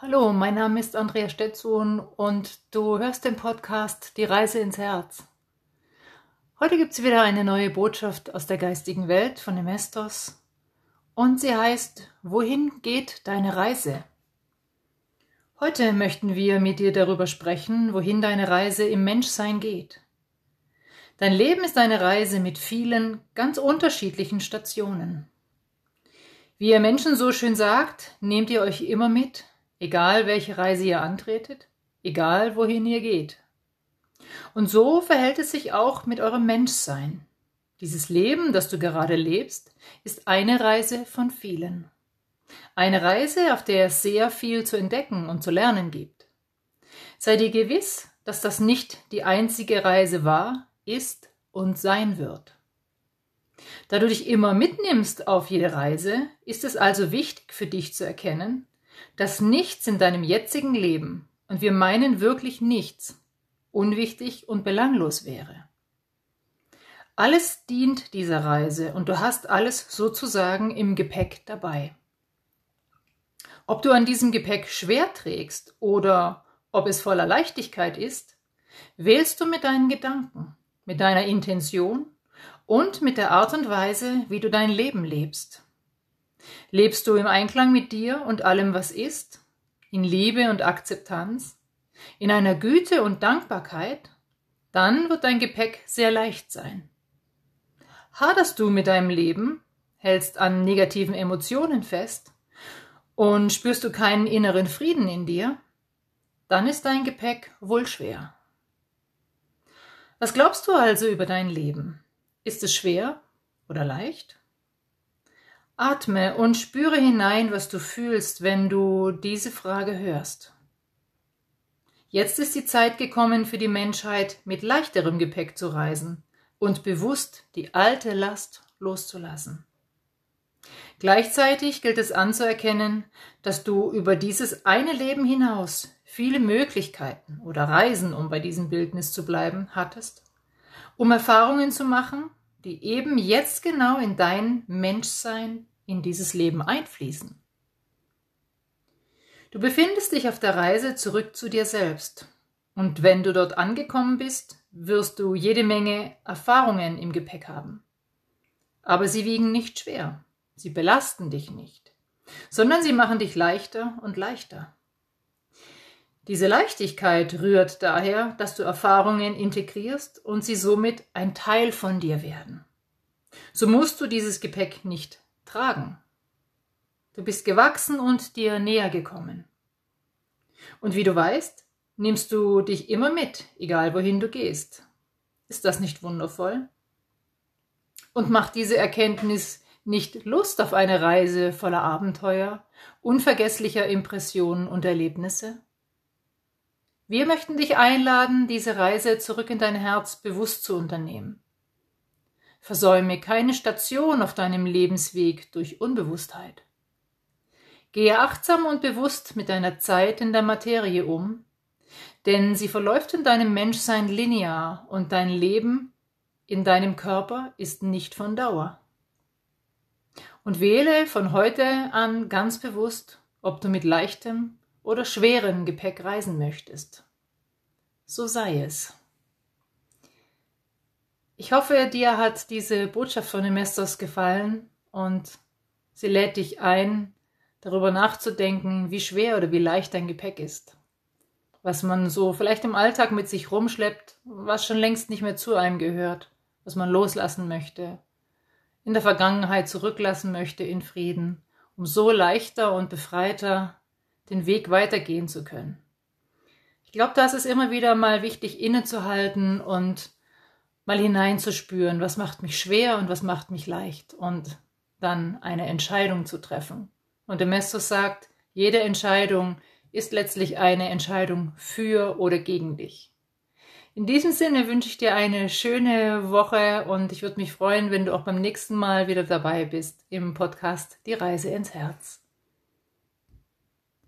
Hallo, mein Name ist Andrea Stetson und du hörst den Podcast Die Reise ins Herz. Heute gibt es wieder eine neue Botschaft aus der geistigen Welt von Emestos und sie heißt Wohin geht deine Reise? Heute möchten wir mit dir darüber sprechen, wohin deine Reise im Menschsein geht. Dein Leben ist eine Reise mit vielen ganz unterschiedlichen Stationen. Wie ihr Menschen so schön sagt, nehmt ihr euch immer mit, egal welche Reise ihr antretet, egal wohin ihr geht. Und so verhält es sich auch mit eurem Menschsein. Dieses Leben, das du gerade lebst, ist eine Reise von vielen. Eine Reise, auf der es sehr viel zu entdecken und zu lernen gibt. Sei dir gewiss, dass das nicht die einzige Reise war, ist und sein wird. Da du dich immer mitnimmst auf jede Reise, ist es also wichtig für dich zu erkennen, dass nichts in deinem jetzigen Leben, und wir meinen wirklich nichts, unwichtig und belanglos wäre. Alles dient dieser Reise und du hast alles sozusagen im Gepäck dabei. Ob du an diesem Gepäck schwer trägst oder ob es voller Leichtigkeit ist, wählst du mit deinen Gedanken, mit deiner Intention und mit der Art und Weise, wie du dein Leben lebst. Lebst du im Einklang mit dir und allem, was ist, in Liebe und Akzeptanz, in einer Güte und Dankbarkeit, dann wird dein Gepäck sehr leicht sein. Haderst du mit deinem Leben, hältst an negativen Emotionen fest und spürst du keinen inneren Frieden in dir, dann ist dein Gepäck wohl schwer. Was glaubst du also über dein Leben? Ist es schwer oder leicht? Atme und spüre hinein, was du fühlst, wenn du diese Frage hörst. Jetzt ist die Zeit gekommen für die Menschheit, mit leichterem Gepäck zu reisen und bewusst die alte Last loszulassen. Gleichzeitig gilt es anzuerkennen, dass du über dieses eine Leben hinaus viele Möglichkeiten oder Reisen, um bei diesem Bildnis zu bleiben, hattest, um Erfahrungen zu machen, die eben jetzt genau in dein Menschsein, in dieses Leben einfließen. Du befindest dich auf der Reise zurück zu dir selbst. Und wenn du dort angekommen bist, wirst du jede Menge Erfahrungen im Gepäck haben. Aber sie wiegen nicht schwer, sie belasten dich nicht, sondern sie machen dich leichter und leichter. Diese Leichtigkeit rührt daher, dass du Erfahrungen integrierst und sie somit ein Teil von dir werden. So musst du dieses Gepäck nicht tragen. Du bist gewachsen und dir näher gekommen. Und wie du weißt, nimmst du dich immer mit, egal wohin du gehst. Ist das nicht wundervoll? Und macht diese Erkenntnis nicht Lust auf eine Reise voller Abenteuer, unvergesslicher Impressionen und Erlebnisse? Wir möchten dich einladen, diese Reise zurück in dein Herz bewusst zu unternehmen. Versäume keine Station auf deinem Lebensweg durch Unbewusstheit. Gehe achtsam und bewusst mit deiner Zeit in der Materie um, denn sie verläuft in deinem Menschsein linear und dein Leben in deinem Körper ist nicht von Dauer. Und wähle von heute an ganz bewusst, ob du mit leichtem oder schwerem Gepäck reisen möchtest. So sei es. Ich hoffe, dir hat diese Botschaft von den Mesters gefallen und sie lädt dich ein, darüber nachzudenken, wie schwer oder wie leicht dein Gepäck ist. Was man so vielleicht im Alltag mit sich rumschleppt, was schon längst nicht mehr zu einem gehört, was man loslassen möchte, in der Vergangenheit zurücklassen möchte in Frieden, um so leichter und befreiter den Weg weitergehen zu können. Ich glaube, da ist es immer wieder mal wichtig, innezuhalten und mal hineinzuspüren, was macht mich schwer und was macht mich leicht und dann eine Entscheidung zu treffen. Und der Mester sagt, jede Entscheidung ist letztlich eine Entscheidung für oder gegen dich. In diesem Sinne wünsche ich dir eine schöne Woche und ich würde mich freuen, wenn du auch beim nächsten Mal wieder dabei bist im Podcast Die Reise ins Herz.